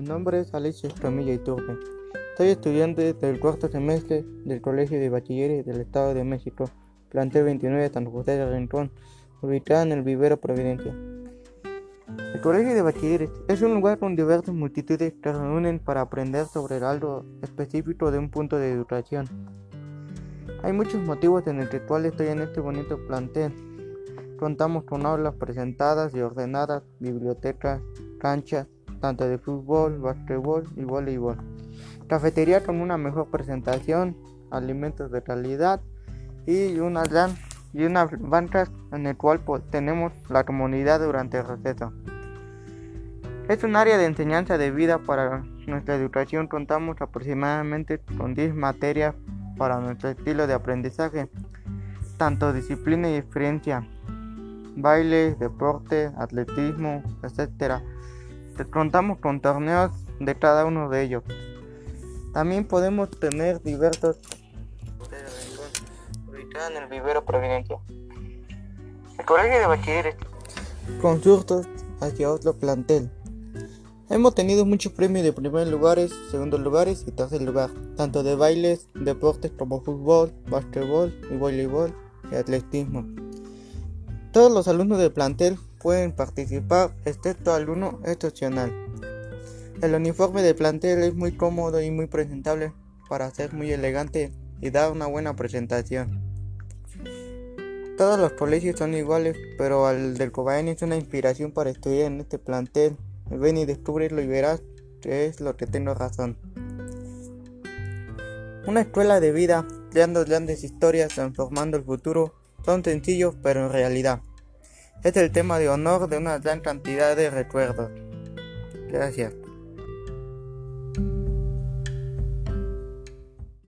nombre es Alicia Escamilla Iturbe. Soy estudiante del cuarto semestre del Colegio de Bachilleres del Estado de México, plantel 29 de San José de Rincón, ubicada en el Vivero Providencia. El Colegio de Bachilleres es un lugar con diversas multitudes que se reúnen para aprender sobre algo específico de un punto de educación. Hay muchos motivos en el que cual estoy en este bonito plantel. Contamos con aulas presentadas y ordenadas, bibliotecas, canchas, tanto de fútbol, básquetbol y voleibol. Cafetería con una mejor presentación, alimentos de calidad y una gran y unas bancas en el cual pues, tenemos la comunidad durante el receso. Es un área de enseñanza de vida para nuestra educación. Contamos aproximadamente con 10 materias para nuestro estilo de aprendizaje, tanto disciplina y experiencia, baile, deporte, atletismo, etc. Contamos con torneos de cada uno de ellos. También podemos tener diversos en el vivero Providencia. El colegio de bachilleres consultas hacia otro plantel. Hemos tenido muchos premios de primer lugares, segundos lugares y tercer lugar, tanto de bailes, deportes como fútbol, básquetbol y voleibol y atletismo. Todos los alumnos del plantel pueden participar, excepto alguno excepcional. El uniforme del plantel es muy cómodo y muy presentable para ser muy elegante y dar una buena presentación. Todos los colegios son iguales, pero al del Cobain es una inspiración para estudiar en este plantel. Ven y descubrirlo y verás que es lo que tengo razón. Una escuela de vida, creando grandes historias, transformando el futuro, son sencillos pero en realidad. Es el tema de honor de una gran cantidad de recuerdos. Gracias.